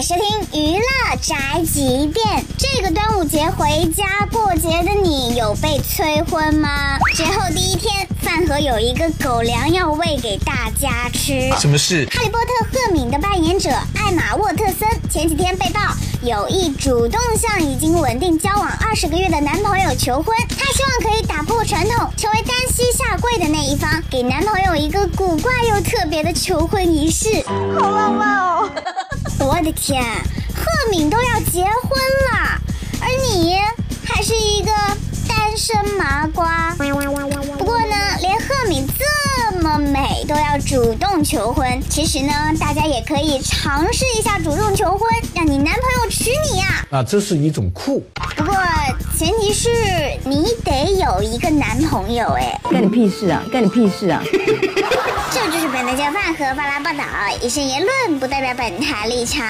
在收听娱乐宅急便。这个端午节回家过节的你，有被催婚吗？节后第一天，饭盒有一个狗粮要喂给大家吃。什么事？哈利波特赫敏的扮演者艾玛沃特森前几天被曝有意主动向已经稳定交往二十个月的男朋友求婚，她希望可以打破传统，成为单膝下跪的那一方，给男朋友一个古怪又特别的求婚仪式。好浪漫哦！我的天，赫敏都要结婚了，而你还是一个单身麻瓜。不过呢，连赫敏这么美都要主动求婚，其实呢，大家也可以尝试一下主动求婚，让你男朋友娶你呀、啊，这是一种酷。不过前提是你得有一个男朋友哎。干你屁事啊！干你屁事啊！这就是本台饭盒巴拉报道，以上言论不代表本台立场。